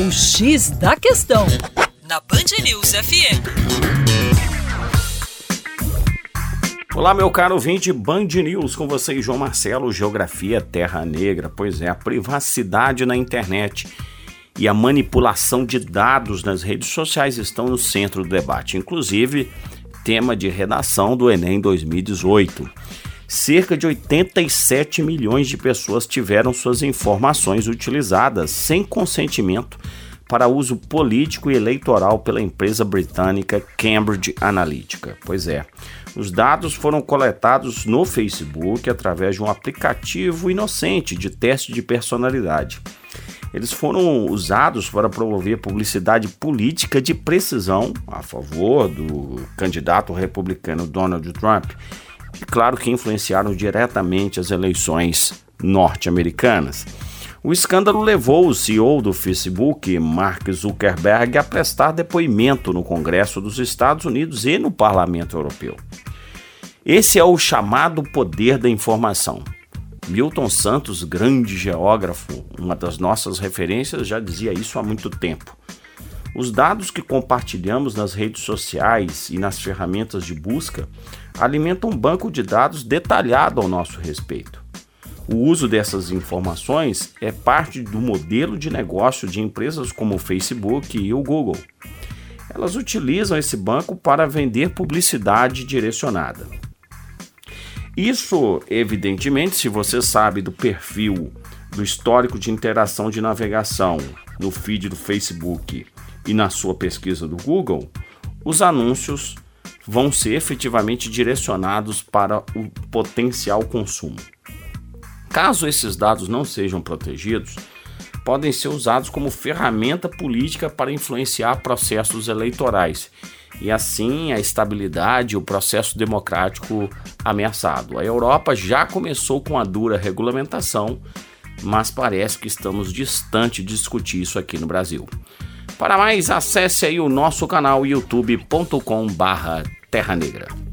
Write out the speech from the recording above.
O X da Questão, na Band News FM. Olá, meu caro ouvinte Band News, com vocês, João Marcelo, Geografia Terra Negra. Pois é, a privacidade na internet e a manipulação de dados nas redes sociais estão no centro do debate, inclusive tema de redação do Enem 2018 cerca de 87 milhões de pessoas tiveram suas informações utilizadas sem consentimento para uso político e eleitoral pela empresa britânica Cambridge Analytica. Pois é, os dados foram coletados no Facebook através de um aplicativo inocente de teste de personalidade. Eles foram usados para promover publicidade política de precisão a favor do candidato republicano Donald Trump e, claro, que influenciaram diretamente as eleições norte-americanas. O escândalo levou o CEO do Facebook, Mark Zuckerberg, a prestar depoimento no Congresso dos Estados Unidos e no Parlamento Europeu. Esse é o chamado poder da informação. Milton Santos, grande geógrafo, uma das nossas referências, já dizia isso há muito tempo. Os dados que compartilhamos nas redes sociais e nas ferramentas de busca alimentam um banco de dados detalhado ao nosso respeito. O uso dessas informações é parte do modelo de negócio de empresas como o Facebook e o Google. Elas utilizam esse banco para vender publicidade direcionada. Isso, evidentemente, se você sabe do perfil, do histórico de interação de navegação no feed do Facebook e na sua pesquisa do Google, os anúncios vão ser efetivamente direcionados para o potencial consumo. Caso esses dados não sejam protegidos, podem ser usados como ferramenta política para influenciar processos eleitorais e assim a estabilidade e o processo democrático ameaçado. A Europa já começou com a dura regulamentação, mas parece que estamos distante de discutir isso aqui no Brasil. Para mais, acesse aí o nosso canal youtube.com/terra negra.